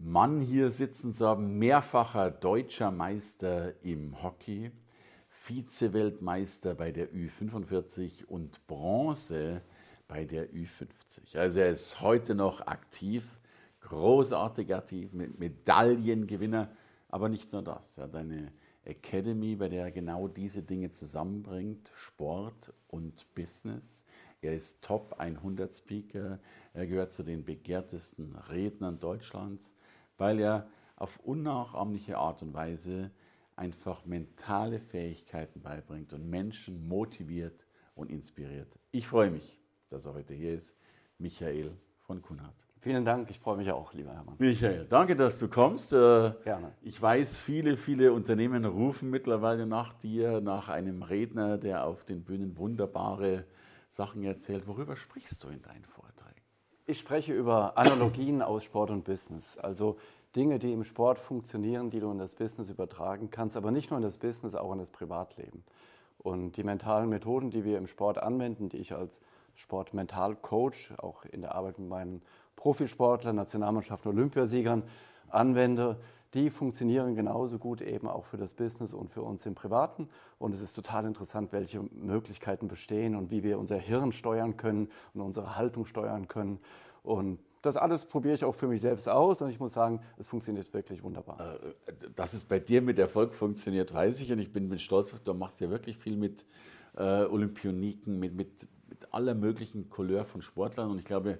Mann hier sitzen zu haben, mehrfacher deutscher Meister im Hockey, Vize-Weltmeister bei der Ü45 und Bronze bei der Ü50. Also er ist heute noch aktiv, großartig aktiv, mit Medaillengewinner, aber nicht nur das. Er hat eine Academy, bei der er genau diese Dinge zusammenbringt, Sport und Business. Er ist Top 100 Speaker, er gehört zu den begehrtesten Rednern Deutschlands weil er auf unnachahmliche Art und Weise einfach mentale Fähigkeiten beibringt und Menschen motiviert und inspiriert. Ich freue mich, dass er heute hier ist, Michael von Kunhardt. Vielen Dank, ich freue mich auch, lieber Hermann. Michael, danke, dass du kommst. Äh, Gerne. Ich weiß, viele, viele Unternehmen rufen mittlerweile nach dir, nach einem Redner, der auf den Bühnen wunderbare Sachen erzählt. Worüber sprichst du in deinen Vorträgen? Ich spreche über Analogien aus Sport und Business. Also Dinge, die im Sport funktionieren, die du in das Business übertragen kannst, aber nicht nur in das Business, auch in das Privatleben. Und die mentalen Methoden, die wir im Sport anwenden, die ich als Sportmentalcoach auch in der Arbeit mit meinen Profisportlern, Nationalmannschaften, Olympiasiegern anwende, die funktionieren genauso gut eben auch für das Business und für uns im Privaten. Und es ist total interessant, welche Möglichkeiten bestehen und wie wir unser Hirn steuern können und unsere Haltung steuern können. Und das alles probiere ich auch für mich selbst aus und ich muss sagen, es funktioniert wirklich wunderbar. Äh, dass es bei dir mit Erfolg funktioniert, weiß ich und ich bin, bin stolz, du machst ja wirklich viel mit äh, Olympioniken, mit, mit, mit aller möglichen Couleur von Sportlern und ich glaube, äh,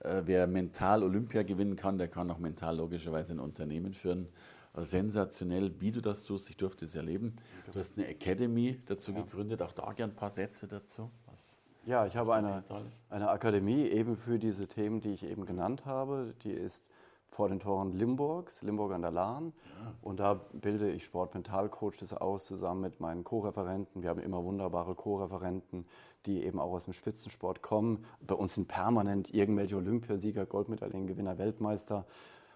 wer mental Olympia gewinnen kann, der kann auch mental logischerweise ein Unternehmen führen. Also sensationell, wie du das tust. Ich durfte es erleben. Du hast eine Academy dazu ja. gegründet. Auch da gern ein paar Sätze dazu. Was ja, ich habe eine, eine Akademie eben für diese Themen, die ich eben genannt habe. Die ist vor den Toren Limburgs, Limburg an der Lahn. Ja. Und da bilde ich Sportmentalcoaches aus, zusammen mit meinen Co-Referenten. Wir haben immer wunderbare Co-Referenten, die eben auch aus dem Spitzensport kommen. Bei uns sind permanent irgendwelche Olympiasieger, Goldmedaillengewinner, Weltmeister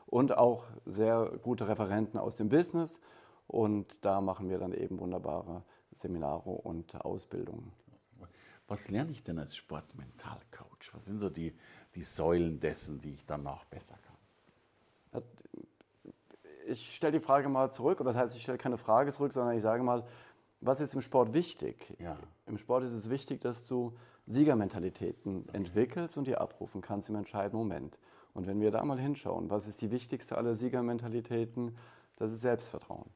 und auch sehr gute Referenten aus dem Business. Und da machen wir dann eben wunderbare Seminare und Ausbildungen. Was lerne ich denn als Sportmentalcoach? Was sind so die, die Säulen dessen, die ich danach besser kann? Ich stelle die Frage mal zurück, oder das heißt, ich stelle keine Frage zurück, sondern ich sage mal, was ist im Sport wichtig? Ja. Im Sport ist es wichtig, dass du Siegermentalitäten okay. entwickelst und die abrufen kannst im entscheidenden Moment. Und wenn wir da mal hinschauen, was ist die wichtigste aller Siegermentalitäten? Das ist Selbstvertrauen.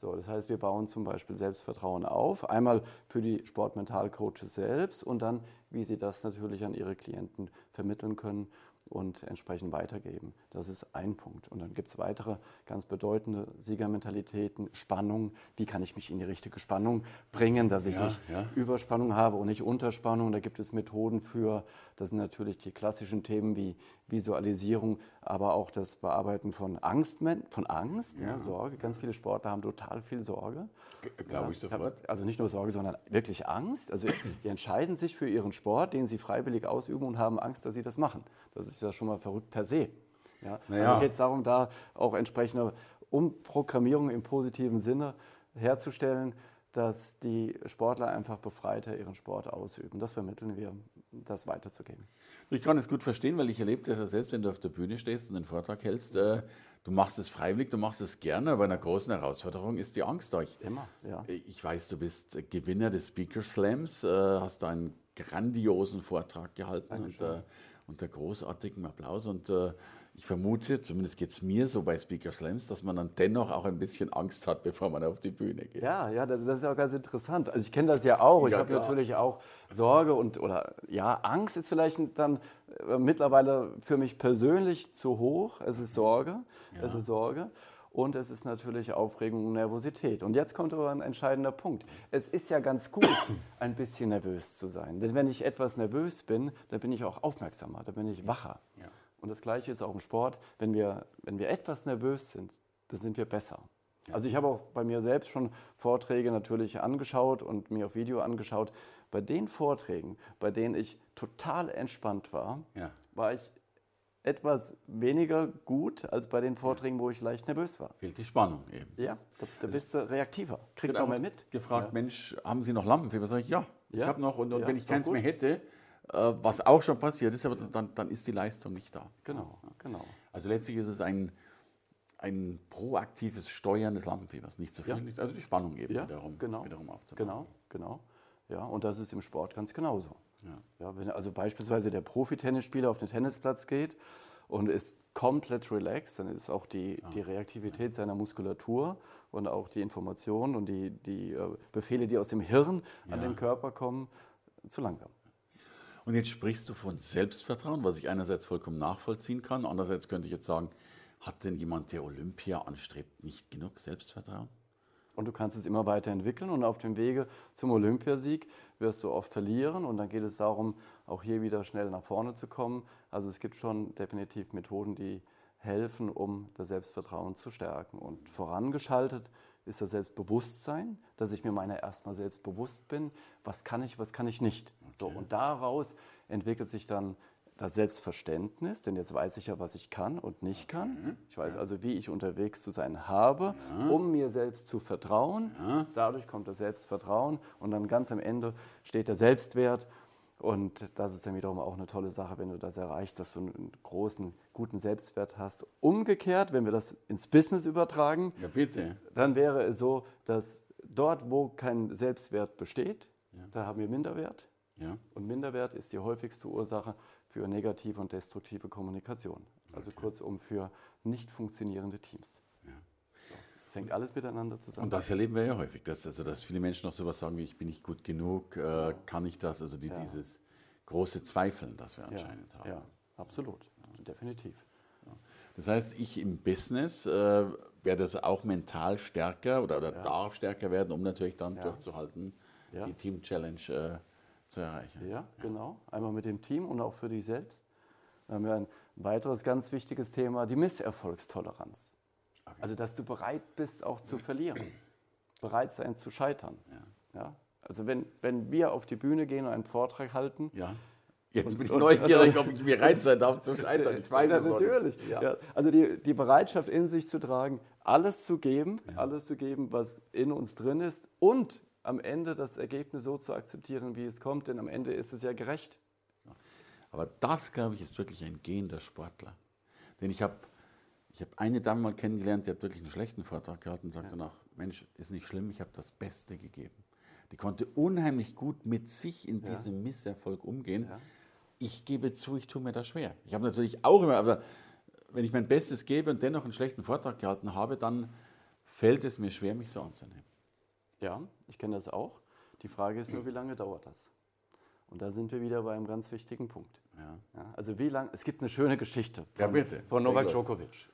So, das heißt, wir bauen zum Beispiel Selbstvertrauen auf, einmal für die Sportmentalcoaches selbst und dann, wie sie das natürlich an ihre Klienten vermitteln können und entsprechend weitergeben. Das ist ein Punkt. Und dann gibt es weitere ganz bedeutende Siegermentalitäten, Spannung. Wie kann ich mich in die richtige Spannung bringen, dass ich ja, nicht ja. Überspannung habe und nicht Unterspannung. Da gibt es Methoden für. Das sind natürlich die klassischen Themen wie Visualisierung, aber auch das Bearbeiten von Angst, von Angst, ja. Sorge. Ganz viele Sportler haben total viel Sorge. Glaube ich sofort. Also nicht nur Sorge, sondern wirklich Angst. Also die entscheiden sich für ihren Sport, den sie freiwillig ausüben und haben Angst, dass sie das machen. Das ist ja schon mal verrückt per se. Ja? Naja. Also geht es darum, da auch entsprechende Umprogrammierung im positiven Sinne herzustellen, dass die Sportler einfach befreiter ihren Sport ausüben. Das vermitteln wir, das weiterzugeben. Ich kann es gut verstehen, weil ich erlebe das ja selbst, wenn du auf der Bühne stehst und einen Vortrag hältst. Äh, du machst es freiwillig, du machst es gerne, aber bei einer großen Herausforderung ist die Angst euch. Immer, ja. Ich weiß, du bist Gewinner des Speaker Slams, äh, hast da einen grandiosen Vortrag gehalten. Und, äh, unter großartigem Applaus. Und äh, ich vermute, zumindest geht es mir so bei Speaker Slams, dass man dann dennoch auch ein bisschen Angst hat, bevor man auf die Bühne geht. Ja, ja, das, das ist auch ganz interessant. Also ich kenne das ja auch. Ich ja, habe natürlich auch Sorge und oder ja, Angst ist vielleicht dann äh, mittlerweile für mich persönlich zu hoch. Es ist Sorge. Ja. Es ist Sorge und es ist natürlich Aufregung und Nervosität. Und jetzt kommt aber ein entscheidender Punkt. Es ist ja ganz gut, ein bisschen nervös zu sein. Denn wenn ich etwas nervös bin, dann bin ich auch aufmerksamer, dann bin ich wacher. Ja. Und das Gleiche ist auch im Sport. Wenn wir, wenn wir etwas nervös sind, dann sind wir besser. Also ich habe auch bei mir selbst schon Vorträge natürlich angeschaut und mir auf Video angeschaut. Bei den Vorträgen, bei denen ich total entspannt war, ja. war ich etwas weniger gut als bei den Vorträgen, wo ich leicht nervös war. Fehlt die Spannung eben. Ja, da, da bist du reaktiver, kriegst auch mehr mit. Gefragt, ja. Mensch, haben Sie noch Lampenfieber? Sag ich, ja, ja. ich habe noch. Und, und wenn ich keins mehr hätte, äh, was auch schon passiert ist, aber dann, dann ist die Leistung nicht da. Genau, genau. Also letztlich ist es ein, ein proaktives Steuern des Lampenfiebers. Nicht zu viel, nicht, also die Spannung eben wiederum, genau, wiederum aufzubauen. Genau, genau. Ja, und das ist im Sport ganz genauso. Ja. Ja, wenn also beispielsweise der Profi-Tennisspieler auf den Tennisplatz geht und ist komplett relaxed, dann ist auch die, ja. die Reaktivität seiner Muskulatur und auch die Informationen und die, die äh, Befehle, die aus dem Hirn an den Körper kommen, zu langsam. Und jetzt sprichst du von Selbstvertrauen, was ich einerseits vollkommen nachvollziehen kann, andererseits könnte ich jetzt sagen, hat denn jemand, der Olympia anstrebt, nicht genug Selbstvertrauen? Und du kannst es immer weiterentwickeln und auf dem Wege zum Olympiasieg wirst du oft verlieren und dann geht es darum, auch hier wieder schnell nach vorne zu kommen. Also es gibt schon definitiv Methoden, die helfen, um das Selbstvertrauen zu stärken. Und vorangeschaltet ist das Selbstbewusstsein, dass ich mir meiner erstmal selbst bewusst bin, was kann ich, was kann ich nicht. So, und daraus entwickelt sich dann das Selbstverständnis, denn jetzt weiß ich ja, was ich kann und nicht kann. Mhm. Ich weiß also, wie ich unterwegs zu sein habe, um mir selbst zu vertrauen. Dadurch kommt das Selbstvertrauen und dann ganz am Ende steht der Selbstwert. Und das ist dann wiederum auch eine tolle Sache, wenn du das erreichst, dass du einen großen, guten Selbstwert hast. Umgekehrt, wenn wir das ins Business übertragen, ja, bitte. dann wäre es so, dass dort, wo kein Selbstwert besteht, ja. da haben wir Minderwert. Ja. Und Minderwert ist die häufigste Ursache für negative und destruktive Kommunikation. Also okay. kurzum für nicht funktionierende Teams. Ja. Das hängt alles miteinander zusammen. Und das erleben wir ja häufig, dass, also, dass viele Menschen noch sowas sagen wie, ich bin nicht gut genug, äh, kann ich das? Also die, ja. dieses große Zweifeln, das wir anscheinend ja. haben. Ja, absolut, definitiv. Das heißt, ich im Business äh, werde das auch mental stärker oder, oder darf stärker werden, um natürlich dann durchzuhalten, die Team Challenge äh, zu erreichen. Ja, genau. Einmal mit dem Team und auch für dich selbst. Dann haben wir ein weiteres ganz wichtiges Thema, die Misserfolgstoleranz. Okay. Also, dass du bereit bist, auch zu verlieren. bereit sein zu scheitern. Ja. ja? Also, wenn, wenn wir auf die Bühne gehen und einen Vortrag halten. Ja. Jetzt und, bin ich neugierig, ob ich bereit sein darf zu scheitern. Ich weiß ja, es natürlich. Ja. Ja. Also die, die Bereitschaft in sich zu tragen, alles zu geben, alles zu geben, was in uns drin ist und am Ende das Ergebnis so zu akzeptieren, wie es kommt, denn am Ende ist es ja gerecht. Aber das, glaube ich, ist wirklich ein gehender Sportler. Denn ich habe ich hab eine Dame mal kennengelernt, die hat wirklich einen schlechten Vortrag gehalten und sagte ja. danach, Mensch, ist nicht schlimm, ich habe das Beste gegeben. Die konnte unheimlich gut mit sich in ja. diesem Misserfolg umgehen. Ja. Ich gebe zu, ich tue mir das schwer. Ich habe natürlich auch immer, aber wenn ich mein Bestes gebe und dennoch einen schlechten Vortrag gehalten habe, dann fällt es mir schwer, mich so anzunehmen. Ja, ich kenne das auch. Die Frage ist nur, wie lange dauert das? Und da sind wir wieder bei einem ganz wichtigen Punkt. Ja. Ja, also wie lange, es gibt eine schöne Geschichte von, ja, von Novak Djokovic.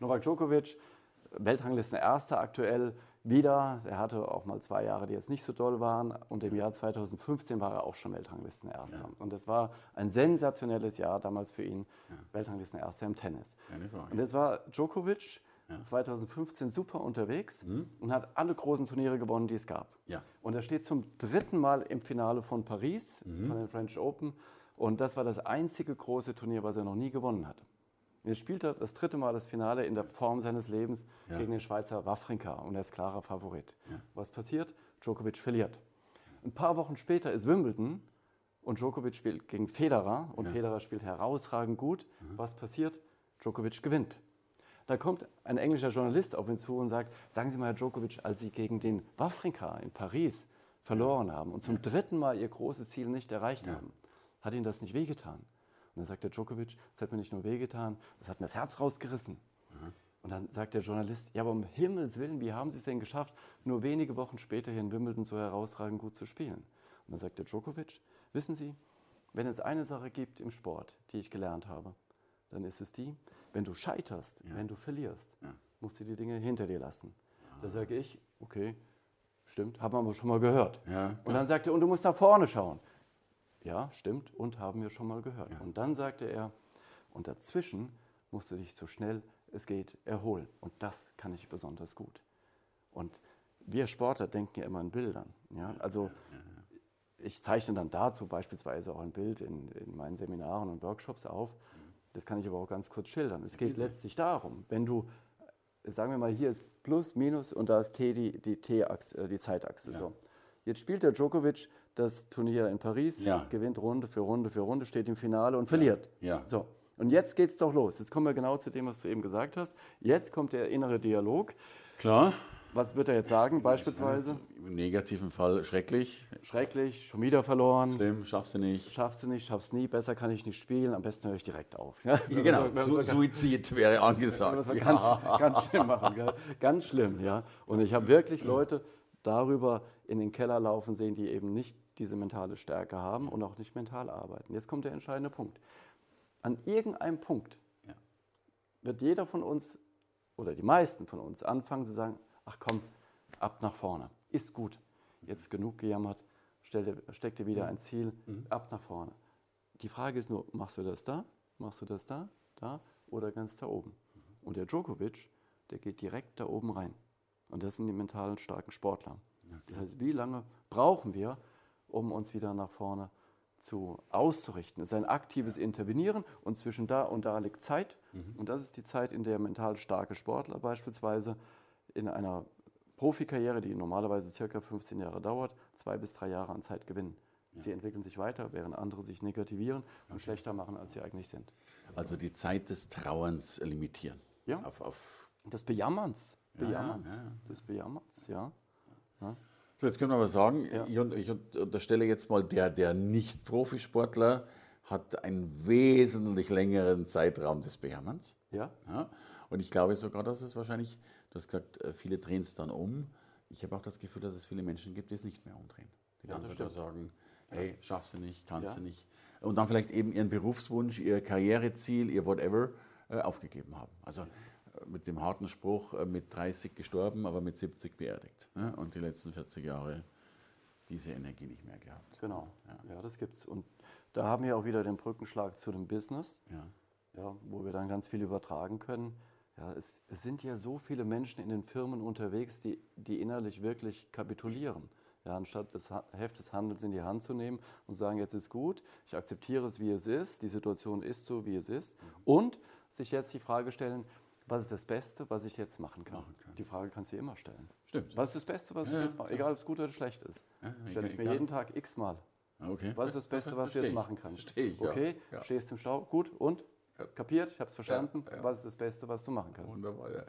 Novak Djokovic, Weltranglisten Erster aktuell wieder. Er hatte auch mal zwei Jahre, die jetzt nicht so doll waren. Und im Jahr 2015 war er auch schon Weltranglisten Erster. Und das war ein sensationelles Jahr damals für ihn, Weltranglisten Erster im Tennis. Und jetzt war Djokovic ja. 2015 super unterwegs mhm. und hat alle großen Turniere gewonnen, die es gab. Ja. Und er steht zum dritten Mal im Finale von Paris, mhm. von den French Open. Und das war das einzige große Turnier, was er noch nie gewonnen hat. Und jetzt spielt er das dritte Mal das Finale in der Form seines Lebens ja. gegen den Schweizer Wawrinka und er ist klarer Favorit. Was passiert? Djokovic verliert. Ein paar Wochen später ist Wimbledon und Djokovic spielt gegen Federer und Federer spielt herausragend gut. Mhm. Was passiert? Djokovic gewinnt. Da kommt ein englischer Journalist auf ihn zu und sagt, sagen Sie mal, Herr Djokovic, als Sie gegen den Wawrinka in Paris verloren haben und zum dritten Mal Ihr großes Ziel nicht erreicht haben, hat Ihnen das nicht wehgetan? Und dann sagt der Djokovic, das hat mir nicht nur wehgetan, das hat mir das Herz rausgerissen. Mhm. Und dann sagt der Journalist, ja, aber um Himmels Willen, wie haben Sie es denn geschafft, nur wenige Wochen später hier in Wimbledon so herausragend gut zu spielen? Und dann sagt der Djokovic, wissen Sie, wenn es eine Sache gibt im Sport, die ich gelernt habe, dann ist es die, wenn du scheiterst, ja. wenn du verlierst, ja. musst du die Dinge hinter dir lassen. Ah. Da sage ich, okay, stimmt, haben wir schon mal gehört. Ja, und dann sagt er, und du musst nach vorne schauen. Ja, stimmt, und haben wir schon mal gehört. Und dann sagte er, Und dazwischen musst du dich so schnell es geht erholen. Und das kann ich besonders gut. Und wir Sportler denken ja immer in Bildern. Ja? Also ich zeichne dann dazu beispielsweise auch ein Bild in, in meinen Seminaren und Workshops auf. Das kann ich aber auch ganz kurz schildern. Es geht letztlich darum, wenn du, sagen wir mal, hier ist Plus, Minus und da ist T die, die, T-Achse, äh, die Zeitachse. Ja. So. Jetzt spielt der Djokovic das Turnier in Paris, ja. gewinnt Runde für Runde für Runde, steht im Finale und verliert. Ja. So. Und jetzt geht es doch los. Jetzt kommen wir genau zu dem, was du eben gesagt hast. Jetzt kommt der innere Dialog. Klar. Was wird er jetzt sagen, beispielsweise? Im negativen Fall schrecklich. Schrecklich, schon wieder verloren. Schlimm, schaffst du nicht. Schaffst du nicht, schaffst nie, besser kann ich nicht spielen, am besten höre ich direkt auf. Ja, genau, Su Suizid wäre angesagt. Das ja. ganz, ganz schlimm machen, gell? ganz schlimm. Ja. Und ich habe wirklich Leute darüber in den Keller laufen sehen, die eben nicht diese mentale Stärke haben und auch nicht mental arbeiten. Jetzt kommt der entscheidende Punkt. An irgendeinem Punkt wird jeder von uns oder die meisten von uns anfangen zu sagen, ach komm, ab nach vorne. Ist gut. Jetzt genug gejammert, stell, steck dir wieder ein Ziel, mhm. ab nach vorne. Die Frage ist nur, machst du das da? Machst du das da? Da? Oder ganz da oben? Und der Djokovic, der geht direkt da oben rein. Und das sind die mental starken Sportler. Das heißt, wie lange brauchen wir, um uns wieder nach vorne zu auszurichten? Es ist ein aktives Intervenieren und zwischen da und da liegt Zeit. Mhm. Und das ist die Zeit, in der mental starke Sportler beispielsweise in einer Profikarriere, die normalerweise circa 15 Jahre dauert, zwei bis drei Jahre an Zeit gewinnen. Ja. Sie entwickeln sich weiter, während andere sich negativieren und okay. schlechter machen, als sie eigentlich sind. Also die Zeit des Trauerns limitieren. Ja. Auf, auf des Bejammerns. Bejammerns. Ja, ja, Des Bejammerns, ja. So, jetzt können wir aber sagen, ich, unterstelle jetzt mal, der, der Nicht-Profisportler hat einen wesentlich längeren Zeitraum des Bejammerns. Ja. ja. Und ich glaube sogar, dass es wahrscheinlich, du hast gesagt, äh, viele drehen es dann um. Ich habe auch das Gefühl, dass es viele Menschen gibt, die es nicht mehr umdrehen. Die ja, dann sagen, hey, schaffst du nicht, kannst ja. du nicht. Und dann vielleicht eben ihren Berufswunsch, ihr Karriereziel, ihr whatever äh, aufgegeben haben. Also äh, mit dem harten Spruch, mit 30 gestorben, aber mit 70 beerdigt. Und die letzten 40 Jahre diese Energie nicht mehr gehabt. Genau, ja, ja das gibt's. Und da haben wir auch wieder den Brückenschlag zu dem Business, ja. Ja, wo wir dann ganz viel übertragen können. Ja, es, es, sind ja so viele Menschen in den Firmen unterwegs, die, die innerlich wirklich kapitulieren. Ja, anstatt das Heft des Handels in die Hand zu nehmen und sagen, jetzt ist gut, ich akzeptiere es, wie es ist, die Situation ist so, wie es ist. Und sich jetzt die Frage stellen, was ist das Beste, was ich jetzt machen kann? Machen kann. Die Frage kannst du immer stellen. Stimmt. Was ist das Beste, was ja, ich jetzt mache? Egal, ob es gut oder schlecht ist. Ja, Stelle ich mir jeden Tag x-mal. Okay. Was ist das Beste, was du jetzt machen kannst? Stehe ich, okay, ja. stehst im Stau, gut, und? Kapiert, ich habe es verstanden. Ja, ja. Was ist das Beste, was du machen kannst? Wunderbar, ja.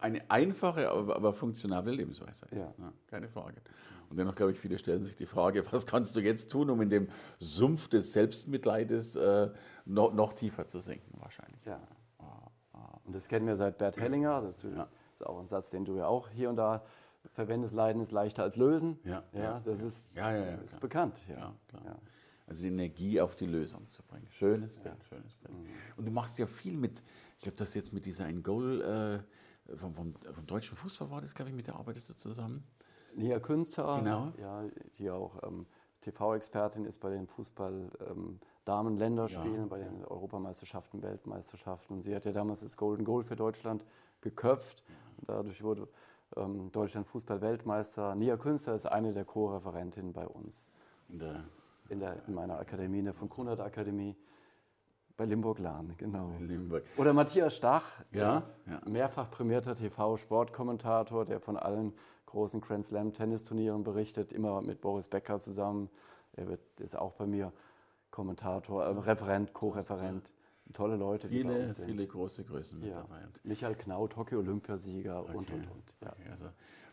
Eine einfache, aber, aber funktionable Lebensweisheit. Keine Frage. Und dennoch, glaube ich, viele stellen sich die Frage, was kannst du jetzt tun, um in dem Sumpf des Selbstmitleides äh, noch, noch, tiefer zu sinken, wahrscheinlich. Ja. Und das kennen wir seit Bert Hellinger. Das ist auch ein Satz, den du ja auch hier und da verwendest. Leiden ist leichter als lösen. Ja, ja, das ist, ist bekannt. Ja, klar. Also die Energie auf die Lösung zu bringen. Schönes Bild, ja. schönes Bild. Mhm. Und du machst ja viel mit, ich glaube, das jetzt mit dieser ein Goal äh, vom, vom, vom, deutschen Fußball war das, glaube ich, mit der arbeitest du zusammen. Nia Künzer, genau. ja, die auch ähm, TV-Expertin ist bei den Fußball-Damen-Länderspielen, ähm, bei den Europameisterschaften, Weltmeisterschaften. Und sie hat ja damals das Golden Goal für Deutschland geköpft. Und dadurch wurde ähm, Deutschland Fußball-Weltmeister. Nia Künzer ist eine der Co-Referentinnen bei uns. In der in, der, in meiner Akademie, in der von Kunert Akademie. Bei Limburg-Lahn, genau. Limburg. Oder Matthias Stach, ja, ja. mehrfach prämierter TV-Sportkommentator, der von allen großen Grand Slam-Tennisturnieren berichtet, immer mit Boris Becker zusammen. Er wird, ist auch bei mir Kommentator, äh, Referent, Co-Referent. Tolle Leute, die viele, bei uns sind. Viele große Größen mit ja. dabei. Michael Knaut, Hockey-Olympiasieger okay. und, und, und. Ja. Okay, also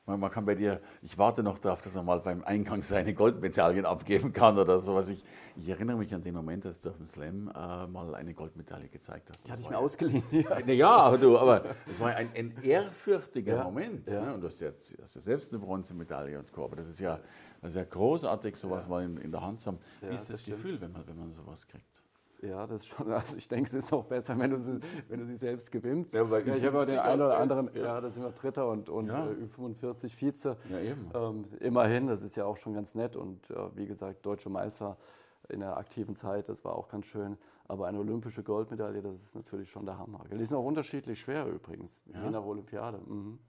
man, man, kann bei dir, ich warte noch darauf, dass er mal beim Eingang seine Goldmedaillen abgeben kann oder sowas. Ich, ich erinnere mich an den Moment, als du auf dem Slam äh, mal eine Goldmedaille gezeigt hast. Die hatte ich mir ausgeliehen. Ja, ja aber du, aber es war ein, ein ehrfürchtiger ja, Moment. Ja. Ne? Und du hast ja, hast ja selbst eine Bronzemedaille und Co. Aber das ist ja, das ist ja großartig, sowas mal in, in, der Hand zu haben. Wie ist das, das Gefühl, wenn man, wenn man sowas kriegt? Ja, das ist schon, also ich denke, es ist auch besser, wenn du sie, wenn du sie selbst gewinnst. Ja, ja, ich habe ja den einen oder anderen, ja. ja, da sind wir Dritter und, und ja. äh, 45 Vize. Ja, eben. Ähm, immerhin, das ist ja auch schon ganz nett und äh, wie gesagt, deutsche Meister in der aktiven Zeit, das war auch ganz schön. Aber eine olympische Goldmedaille, das ist natürlich schon der Hammer. Die sind auch unterschiedlich schwer übrigens, ja? je nach Olympiade. Mhm.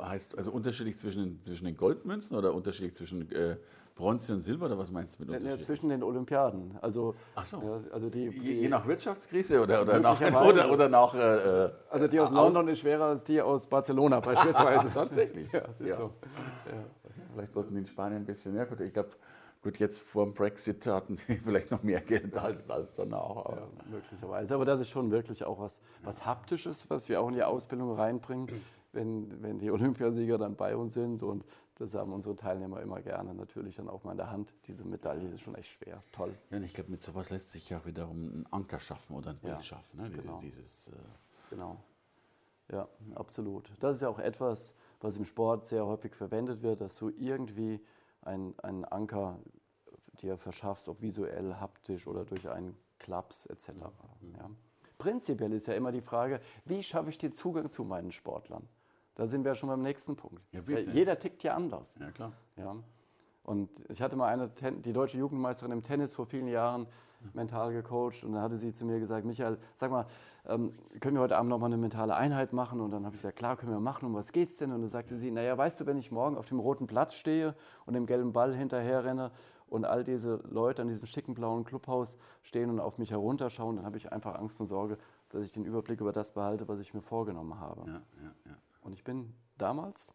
Heißt also unterschiedlich zwischen den, zwischen den Goldmünzen oder unterschiedlich zwischen äh, Bronze und Silber oder was meinst du mit Unterschied? Ja, zwischen den Olympiaden. Also, Ach so. Ja, also die, die, je, nach Wirtschaftskrise oder, oder nach, oder, oder nach äh, äh, Also die aus, aus London ist schwerer als die aus Barcelona beispielsweise. Tatsächlich. Ja, das ist so. Vielleicht sollten die in Spanien ein bisschen mehr. Gut, ich glaube, gut, jetzt vor dem Brexit hatten die vielleicht noch mehr Geld als, als danach. Ja, möglicherweise. Aber das ist schon wirklich auch was, was Haptisches, was wir auch in die Ausbildung reinbringen wenn, wenn die Olympiasieger dann bei uns sind. Und das haben unsere Teilnehmer immer gerne natürlich dann auch mal in der Hand. Diese Medaille ist schon echt schwer. Toll. Ja, ich glaube, mit sowas lässt sich ja auch wiederum einen Anker schaffen oder ein Bild ja, schaffen. Ne? Genau. Dieses, äh genau. Ja, absolut. Das ist ja auch etwas, was im Sport sehr häufig verwendet wird, dass du irgendwie einen, einen Anker dir verschaffst, ob visuell, haptisch oder durch einen Klaps etc. Mhm. Ja. Prinzipiell ist ja immer die Frage, wie schaffe ich den Zugang zu meinen Sportlern? Da sind wir schon beim nächsten Punkt. Ja, Jeder tickt ja anders. Ja, klar. Ja. Und ich hatte mal eine, die deutsche Jugendmeisterin im Tennis vor vielen Jahren mental gecoacht und da hatte sie zu mir gesagt, Michael, sag mal, ähm, können wir heute Abend noch mal eine mentale Einheit machen? Und dann habe ich gesagt, klar, können wir machen. Um was geht's denn? Und dann sagte sie, naja, weißt du, wenn ich morgen auf dem roten Platz stehe und dem gelben Ball hinterher renne und all diese Leute an diesem schicken blauen Clubhaus stehen und auf mich herunterschauen, dann habe ich einfach Angst und Sorge, dass ich den Überblick über das behalte, was ich mir vorgenommen habe. Ja, ja, ja. Und ich bin damals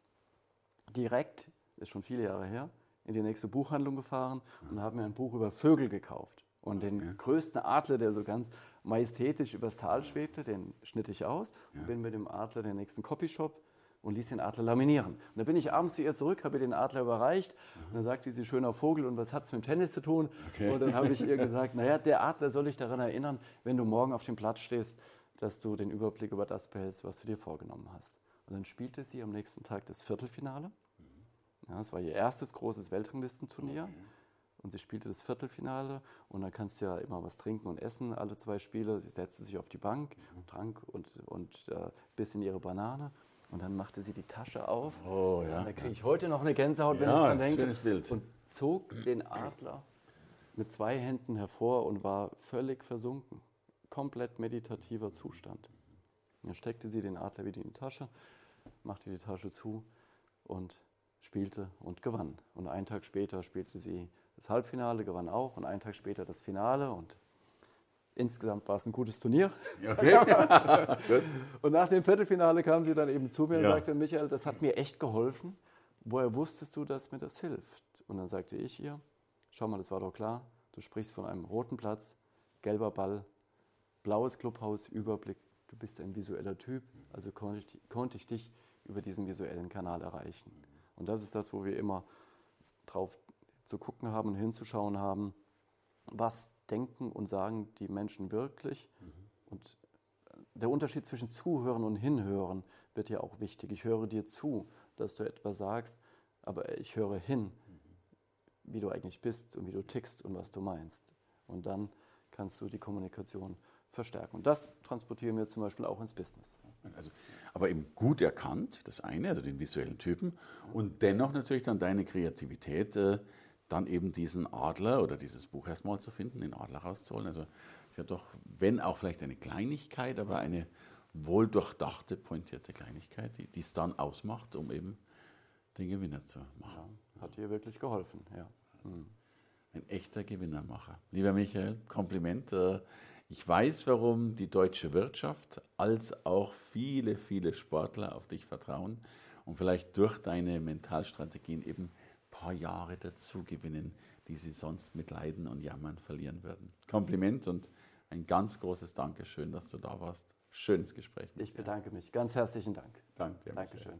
direkt, ist schon viele Jahre her, in die nächste Buchhandlung gefahren und habe mir ein Buch über Vögel gekauft. Und den ja. größten Adler, der so ganz majestätisch übers Tal schwebte, den schnitt ich aus ja. und bin mit dem Adler in den nächsten Copyshop und ließ den Adler laminieren. Und dann bin ich abends zu ihr zurück, habe ihr den Adler überreicht mhm. und dann sagte sie, schöner Vogel, und was hat es mit dem Tennis zu tun? Okay. Und dann habe ich ihr gesagt, naja, der Adler soll dich daran erinnern, wenn du morgen auf dem Platz stehst, dass du den Überblick über das behältst, was du dir vorgenommen hast. Und dann spielte sie am nächsten Tag das Viertelfinale. Ja, das war ihr erstes großes Weltranglistenturnier. Okay. Und sie spielte das Viertelfinale. Und dann kannst du ja immer was trinken und essen, alle zwei Spiele. Sie setzte sich auf die Bank, mhm. trank und, und äh, biss in ihre Banane. Und dann machte sie die Tasche auf. Oh, ja. Und da kriege ich heute noch eine Gänsehaut, wenn ja, ich dran denke. Schönes Bild. Und zog den Adler mit zwei Händen hervor und war völlig versunken. Komplett meditativer Zustand. Dann steckte sie den Adler wieder in die Tasche, machte die Tasche zu und spielte und gewann. Und einen Tag später spielte sie das Halbfinale, gewann auch und einen Tag später das Finale und insgesamt war es ein gutes Turnier. Okay. und nach dem Viertelfinale kam sie dann eben zu mir ja. und sagte, Michael, das hat mir echt geholfen. Woher wusstest du, dass mir das hilft? Und dann sagte ich ihr, schau mal, das war doch klar, du sprichst von einem roten Platz, gelber Ball, blaues Clubhaus, Überblick, du bist ein visueller Typ, also konnte ich, konnte ich dich über diesen visuellen Kanal erreichen. Und das ist das, wo wir immer drauf zu gucken haben und hinzuschauen haben, was denken und sagen die Menschen wirklich. Mhm. Und der Unterschied zwischen Zuhören und Hinhören wird ja auch wichtig. Ich höre dir zu, dass du etwas sagst, aber ich höre hin, wie du eigentlich bist und wie du tickst und was du meinst. Und dann kannst du die Kommunikation verstärken. Und das transportieren wir zum Beispiel auch ins Business. Also, aber eben gut erkannt, das eine, also den visuellen Typen, und dennoch natürlich dann deine Kreativität, äh, dann eben diesen Adler oder dieses Buch erstmal zu finden, den Adler rauszuholen. Also ist ja doch, wenn auch vielleicht eine Kleinigkeit, aber eine wohl durchdachte, pointierte Kleinigkeit, die es dann ausmacht, um eben den Gewinner zu machen. Ja, hat dir wirklich geholfen, ja. Ein echter Gewinnermacher. Lieber Michael, Kompliment. Äh, ich weiß, warum die deutsche Wirtschaft als auch viele, viele Sportler auf dich vertrauen und vielleicht durch deine Mentalstrategien eben ein paar Jahre dazu gewinnen, die sie sonst mit Leiden und Jammern verlieren würden. Kompliment und ein ganz großes Dankeschön, dass du da warst. Schönes Gespräch. ich bedanke mich. Ganz herzlichen Dank. Danke dir. Dankeschön.